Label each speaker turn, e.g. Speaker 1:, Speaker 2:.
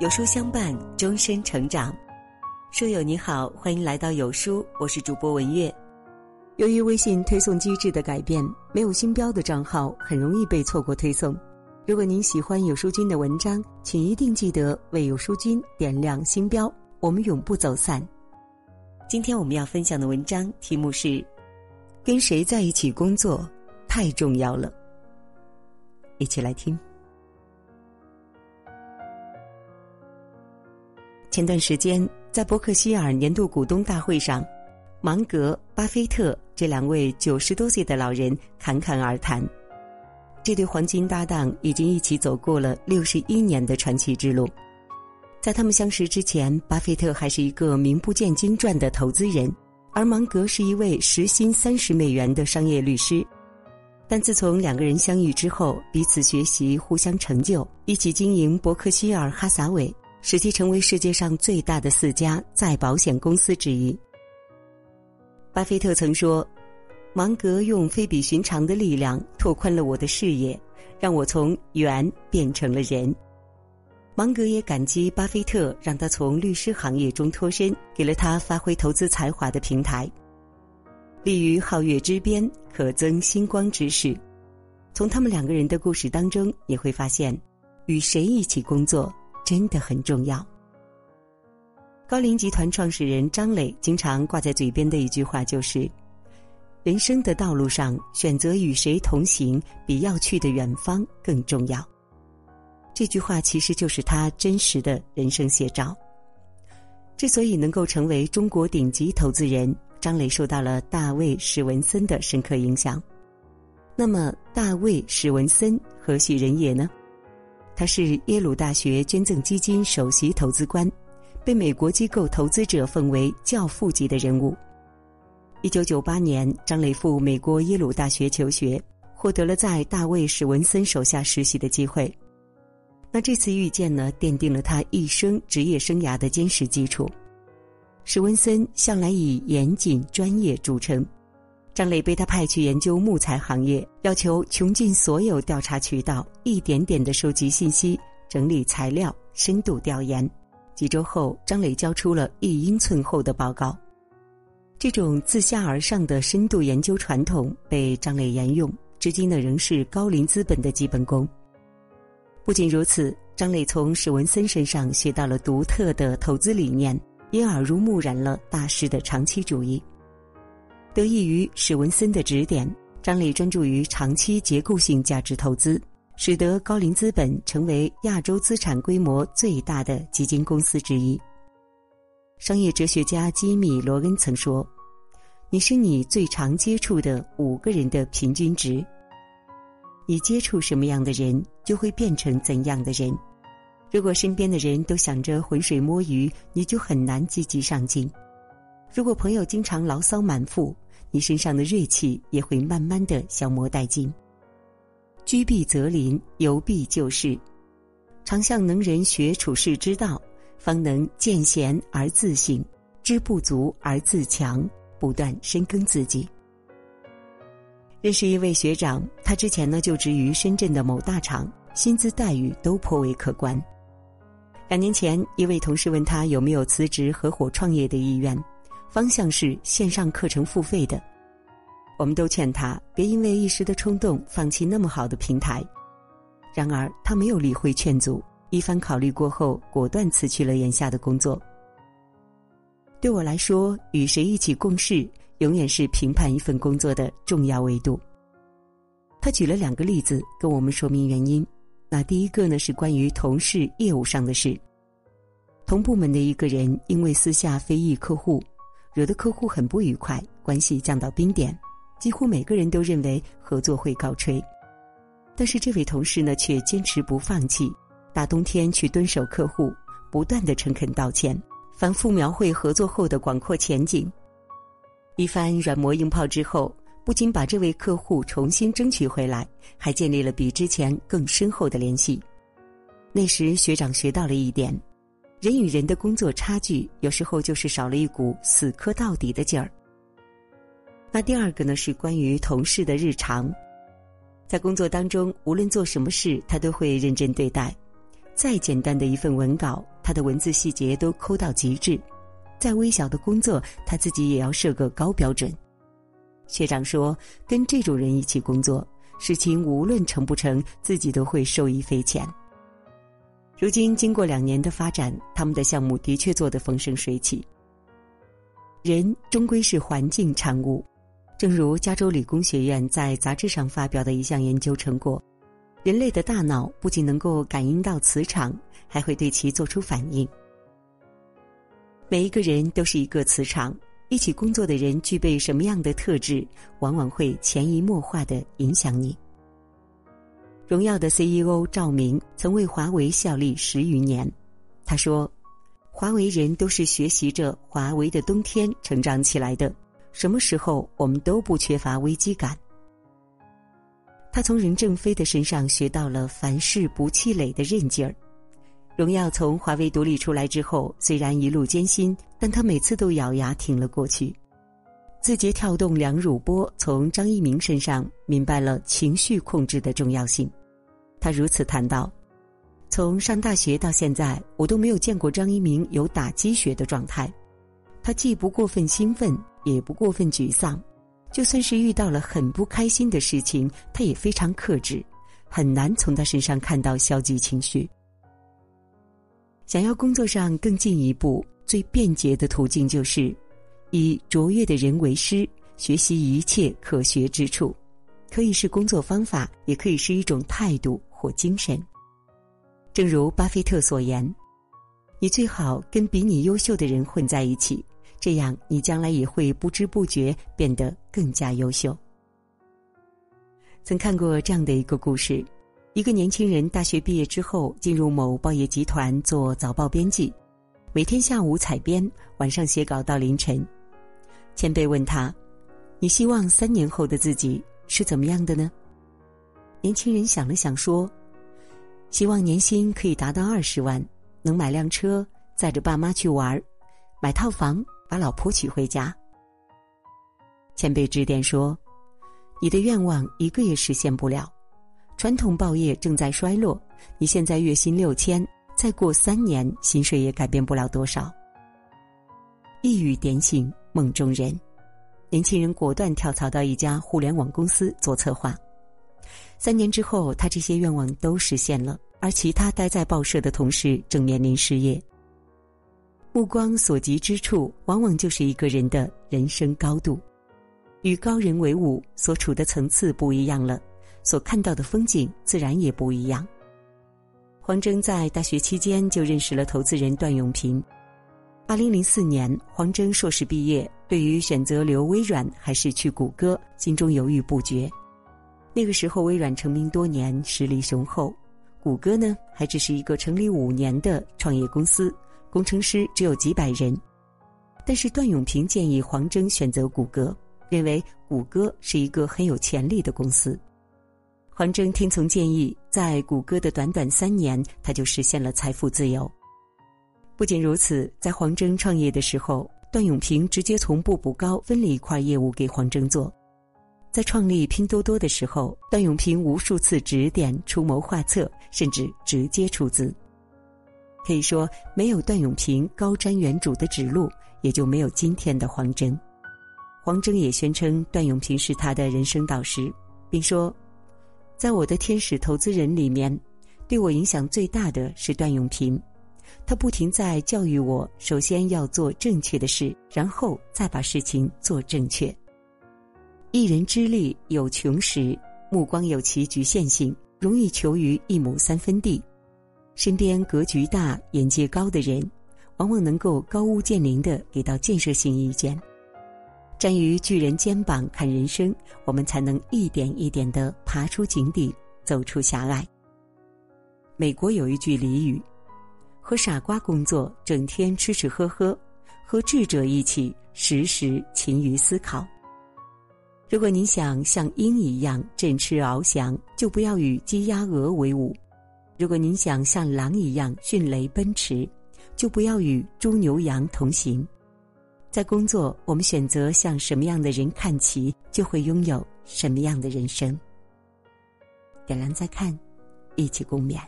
Speaker 1: 有书相伴，终身成长。书友你好，欢迎来到有书，我是主播文月。由于微信推送机制的改变，没有星标的账号很容易被错过推送。如果您喜欢有书君的文章，请一定记得为有书君点亮星标，我们永不走散。今天我们要分享的文章题目是：跟谁在一起工作太重要了。一起来听。前段时间，在伯克希尔年度股东大会上，芒格、巴菲特这两位九十多岁的老人侃侃而谈。这对黄金搭档已经一起走过了六十一年的传奇之路。在他们相识之前，巴菲特还是一个名不见经传的投资人，而芒格是一位时薪三十美元的商业律师。但自从两个人相遇之后，彼此学习，互相成就，一起经营伯克希尔哈撒韦。使其成为世界上最大的四家再保险公司之一。巴菲特曾说：“芒格用非比寻常的力量拓宽了我的视野，让我从猿变成了人。”芒格也感激巴菲特让他从律师行业中脱身，给了他发挥投资才华的平台。立于皓月之边，可增星光之势。从他们两个人的故事当中，你会发现，与谁一起工作。真的很重要。高瓴集团创始人张磊经常挂在嘴边的一句话就是：“人生的道路上，选择与谁同行，比要去的远方更重要。”这句话其实就是他真实的人生写照。之所以能够成为中国顶级投资人，张磊受到了大卫史文森的深刻影响。那么，大卫史文森何许人也呢？他是耶鲁大学捐赠基金首席投资官，被美国机构投资者奉为教父级的人物。一九九八年，张磊赴美国耶鲁大学求学，获得了在大卫史文森手下实习的机会。那这次遇见呢，奠定了他一生职业生涯的坚实基础。史文森向来以严谨专业著称。张磊被他派去研究木材行业，要求穷尽所有调查渠道，一点点的收集信息、整理材料、深度调研。几周后，张磊交出了一英寸厚的报告。这种自下而上的深度研究传统被张磊沿用，至今呢仍是高瓴资本的基本功。不仅如此，张磊从史文森身上学到了独特的投资理念，也耳濡目染了大师的长期主义。得益于史文森的指点，张磊专注于长期结构性价值投资，使得高瓴资本成为亚洲资产规模最大的基金公司之一。商业哲学家基米·罗恩曾说：“你是你最常接触的五个人的平均值。你接触什么样的人，就会变成怎样的人。如果身边的人都想着浑水摸鱼，你就很难积极上进。如果朋友经常牢骚满腹，你身上的锐气也会慢慢的消磨殆尽。居必择邻，游必就事，常向能人学处世之道，方能见贤而自省，知不足而自强，不断深耕自己。认识一位学长，他之前呢就职于深圳的某大厂，薪资待遇都颇为可观。两年前，一位同事问他有没有辞职合伙创业的意愿。方向是线上课程付费的，我们都劝他别因为一时的冲动放弃那么好的平台。然而他没有理会劝阻，一番考虑过后，果断辞去了眼下的工作。对我来说，与谁一起共事，永远是评判一份工作的重要维度。他举了两个例子跟我们说明原因。那第一个呢，是关于同事业务上的事。同部门的一个人因为私下非议客户。惹得客户很不愉快，关系降到冰点，几乎每个人都认为合作会告吹。但是这位同事呢，却坚持不放弃，大冬天去蹲守客户，不断的诚恳道歉，反复描绘合作后的广阔前景。一番软磨硬泡之后，不仅把这位客户重新争取回来，还建立了比之前更深厚的联系。那时学长学到了一点。人与人的工作差距，有时候就是少了一股死磕到底的劲儿。那第二个呢，是关于同事的日常，在工作当中，无论做什么事，他都会认真对待，再简单的一份文稿，他的文字细节都抠到极致；再微小的工作，他自己也要设个高标准。学长说：“跟这种人一起工作，事情无论成不成，自己都会受益匪浅。”如今经过两年的发展，他们的项目的确做得风生水起。人终归是环境产物，正如加州理工学院在杂志上发表的一项研究成果：人类的大脑不仅能够感应到磁场，还会对其做出反应。每一个人都是一个磁场。一起工作的人具备什么样的特质，往往会潜移默化的影响你。荣耀的 CEO 赵明曾为华为效力十余年，他说：“华为人都是学习着华为的冬天成长起来的，什么时候我们都不缺乏危机感。”他从任正非的身上学到了凡事不气馁的韧劲儿。荣耀从华为独立出来之后，虽然一路艰辛，但他每次都咬牙挺了过去。字节跳动梁汝波从张一鸣身上明白了情绪控制的重要性。他如此谈到：“从上大学到现在，我都没有见过张一鸣有打鸡血的状态。他既不过分兴奋，也不过分沮丧。就算是遇到了很不开心的事情，他也非常克制，很难从他身上看到消极情绪。”想要工作上更进一步，最便捷的途径就是以卓越的人为师，学习一切可学之处，可以是工作方法，也可以是一种态度或精神。正如巴菲特所言：“你最好跟比你优秀的人混在一起，这样你将来也会不知不觉变得更加优秀。”曾看过这样的一个故事。一个年轻人大学毕业之后，进入某报业集团做早报编辑，每天下午采编，晚上写稿到凌晨。前辈问他：“你希望三年后的自己是怎么样的呢？”年轻人想了想说：“希望年薪可以达到二十万，能买辆车，载着爸妈去玩买套房，把老婆娶回家。”前辈指点说：“你的愿望一个也实现不了。”传统报业正在衰落，你现在月薪六千，再过三年薪水也改变不了多少。一语点醒梦中人，年轻人果断跳槽到一家互联网公司做策划。三年之后，他这些愿望都实现了，而其他待在报社的同事正面临失业。目光所及之处，往往就是一个人的人生高度。与高人为伍，所处的层次不一样了。所看到的风景自然也不一样。黄峥在大学期间就认识了投资人段永平。二零零四年，黄峥硕士毕业，对于选择留微软还是去谷歌，心中犹豫不决。那个时候，微软成名多年，实力雄厚；谷歌呢，还只是一个成立五年的创业公司，工程师只有几百人。但是段永平建议黄峥选择谷歌，认为谷歌是一个很有潜力的公司。黄峥听从建议，在谷歌的短短三年，他就实现了财富自由。不仅如此，在黄峥创业的时候，段永平直接从步步高分了一块业务给黄峥做。在创立拼多多的时候，段永平无数次指点、出谋划策，甚至直接出资。可以说，没有段永平高瞻远瞩的指路，也就没有今天的黄峥。黄峥也宣称段永平是他的人生导师，并说。在我的天使投资人里面，对我影响最大的是段永平，他不停在教育我：首先要做正确的事，然后再把事情做正确。一人之力有穷时，目光有其局限性，容易求于一亩三分地。身边格局大、眼界高的人，往往能够高屋建瓴的给到建设性意见。站于巨人肩膀看人生，我们才能一点一点的爬出井底，走出狭隘。美国有一句俚语：“和傻瓜工作，整天吃吃喝喝；和智者一起，时时勤于思考。”如果您想像鹰一样振翅翱翔，就不要与鸡鸭鹅为伍；如果您想像狼一样迅雷奔驰，就不要与猪牛羊同行。在工作，我们选择向什么样的人看齐，就会拥有什么样的人生。点亮再看，一起共勉。